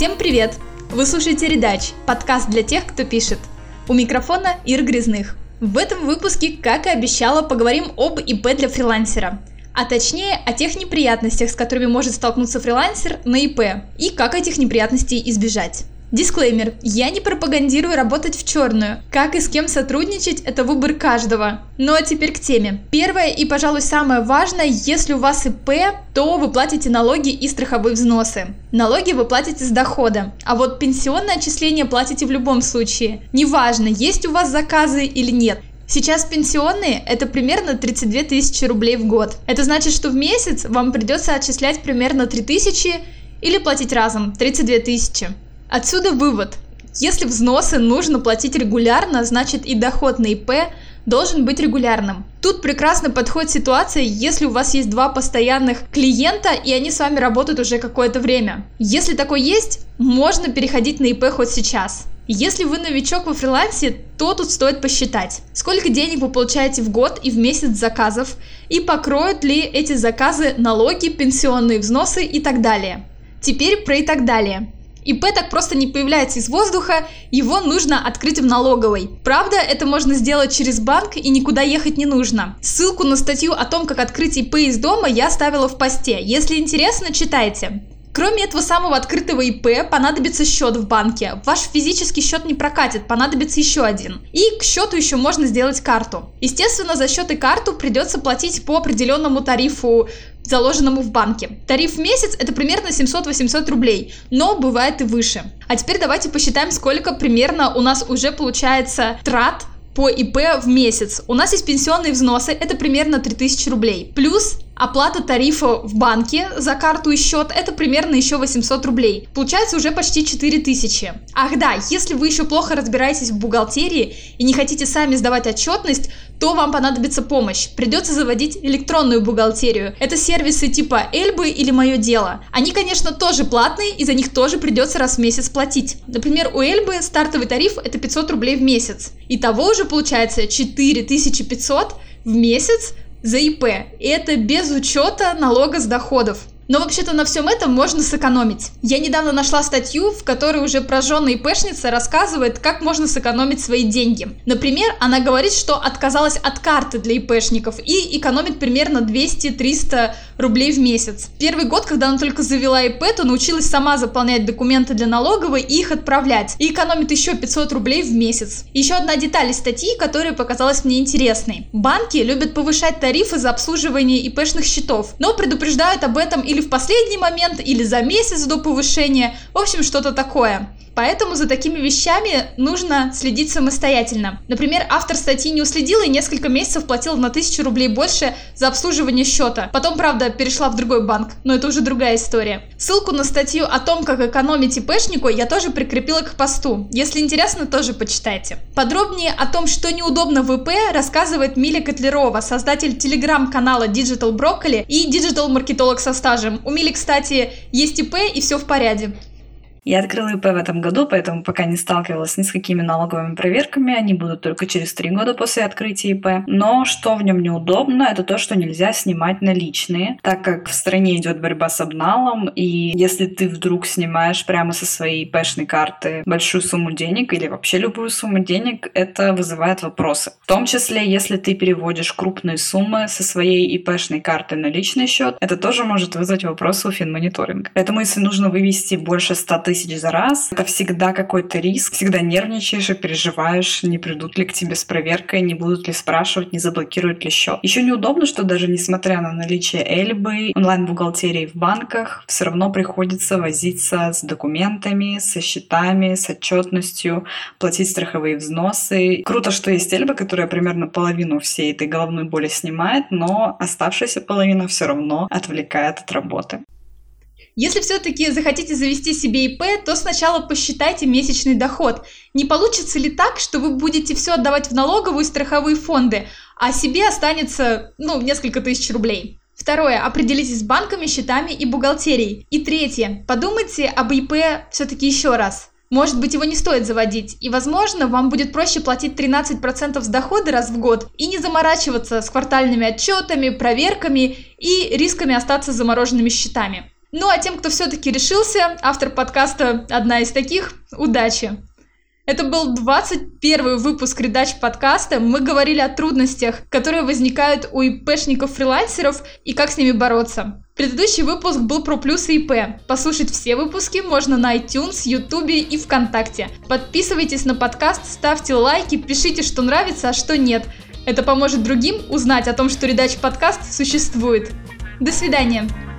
Всем привет! Вы слушаете «Редач» – подкаст для тех, кто пишет. У микрофона Ир Грязных. В этом выпуске, как и обещала, поговорим об ИП для фрилансера. А точнее, о тех неприятностях, с которыми может столкнуться фрилансер на ИП, и как этих неприятностей избежать. Дисклеймер. Я не пропагандирую работать в черную. Как и с кем сотрудничать – это выбор каждого. Ну а теперь к теме. Первое и, пожалуй, самое важное, если у вас ИП, то вы платите налоги и страховые взносы. Налоги вы платите с дохода, а вот пенсионное отчисление платите в любом случае. Неважно, есть у вас заказы или нет. Сейчас пенсионные – это примерно 32 тысячи рублей в год. Это значит, что в месяц вам придется отчислять примерно 3 тысячи или платить разом 32 тысячи. Отсюда вывод. Если взносы нужно платить регулярно, значит и доход на ИП должен быть регулярным. Тут прекрасно подходит ситуация, если у вас есть два постоянных клиента, и они с вами работают уже какое-то время. Если такое есть, можно переходить на ИП хоть сейчас. Если вы новичок во фрилансе, то тут стоит посчитать, сколько денег вы получаете в год и в месяц заказов, и покроют ли эти заказы налоги, пенсионные взносы и так далее. Теперь про и так далее. ИП так просто не появляется из воздуха, его нужно открыть в налоговой. Правда, это можно сделать через банк и никуда ехать не нужно. Ссылку на статью о том, как открыть ИП из дома я оставила в посте. Если интересно, читайте. Кроме этого самого открытого ИП понадобится счет в банке. Ваш физический счет не прокатит, понадобится еще один. И к счету еще можно сделать карту. Естественно, за счет и карту придется платить по определенному тарифу заложенному в банке. Тариф в месяц это примерно 700-800 рублей, но бывает и выше. А теперь давайте посчитаем, сколько примерно у нас уже получается трат по ИП в месяц. У нас есть пенсионные взносы, это примерно 3000 рублей. Плюс оплата тарифа в банке за карту и счет это примерно еще 800 рублей. Получается уже почти 4000. Ах да, если вы еще плохо разбираетесь в бухгалтерии и не хотите сами сдавать отчетность, то вам понадобится помощь. Придется заводить электронную бухгалтерию. Это сервисы типа Эльбы или Мое Дело. Они, конечно, тоже платные, и за них тоже придется раз в месяц платить. Например, у Эльбы стартовый тариф это 500 рублей в месяц. Итого уже получается 4500 в месяц за ИП. И это без учета налога с доходов. Но вообще-то на всем этом можно сэкономить. Я недавно нашла статью, в которой уже прожженная ИПшница рассказывает, как можно сэкономить свои деньги. Например, она говорит, что отказалась от карты для ИПшников и экономит примерно 200-300 рублей в месяц. Первый год, когда она только завела ИП, то научилась сама заполнять документы для налоговой и их отправлять. И экономит еще 500 рублей в месяц. Еще одна деталь из статьи, которая показалась мне интересной. Банки любят повышать тарифы за обслуживание ИПшных счетов, но предупреждают об этом или в последний момент, или за месяц до повышения, в общем, что-то такое. Поэтому за такими вещами нужно следить самостоятельно. Например, автор статьи не уследил и несколько месяцев платил на 1000 рублей больше за обслуживание счета. Потом, правда, перешла в другой банк, но это уже другая история. Ссылку на статью о том, как экономить ИПшнику, я тоже прикрепила к посту. Если интересно, тоже почитайте. Подробнее о том, что неудобно в ИП, рассказывает Миля Котлерова, создатель телеграм-канала Digital Broccoli и диджитал-маркетолог со стажем. У Мили, кстати, есть ИП и все в порядке. Я открыла ИП в этом году, поэтому пока не сталкивалась ни с какими налоговыми проверками. Они будут только через три года после открытия ИП. Но что в нем неудобно, это то, что нельзя снимать наличные, так как в стране идет борьба с обналом, и если ты вдруг снимаешь прямо со своей ИПшной карты большую сумму денег или вообще любую сумму денег, это вызывает вопросы. В том числе, если ты переводишь крупные суммы со своей ИПшной карты на личный счет, это тоже может вызвать вопросы у финмониторинга. Поэтому, если нужно вывести больше 100 тысяч тысяч за раз. Это всегда какой-то риск, всегда нервничаешь и переживаешь, не придут ли к тебе с проверкой, не будут ли спрашивать, не заблокируют ли счет. Еще неудобно, что даже несмотря на наличие Эльбы, онлайн-бухгалтерии в банках, все равно приходится возиться с документами, со счетами, с отчетностью, платить страховые взносы. Круто, что есть Эльба, которая примерно половину всей этой головной боли снимает, но оставшаяся половина все равно отвлекает от работы. Если все-таки захотите завести себе ИП, то сначала посчитайте месячный доход. Не получится ли так, что вы будете все отдавать в налоговую и страховые фонды, а себе останется, ну, несколько тысяч рублей? Второе. Определитесь с банками, счетами и бухгалтерией. И третье. Подумайте об ИП все-таки еще раз. Может быть, его не стоит заводить, и, возможно, вам будет проще платить 13% с дохода раз в год и не заморачиваться с квартальными отчетами, проверками и рисками остаться замороженными счетами. Ну а тем, кто все-таки решился, автор подкаста одна из таких, удачи! Это был 21 выпуск Редач подкаста. Мы говорили о трудностях, которые возникают у ИПшников-фрилансеров и как с ними бороться. Предыдущий выпуск был про плюсы ИП. Послушать все выпуски можно на iTunes, YouTube и ВКонтакте. Подписывайтесь на подкаст, ставьте лайки, пишите, что нравится, а что нет. Это поможет другим узнать о том, что Редач подкаст существует. До свидания!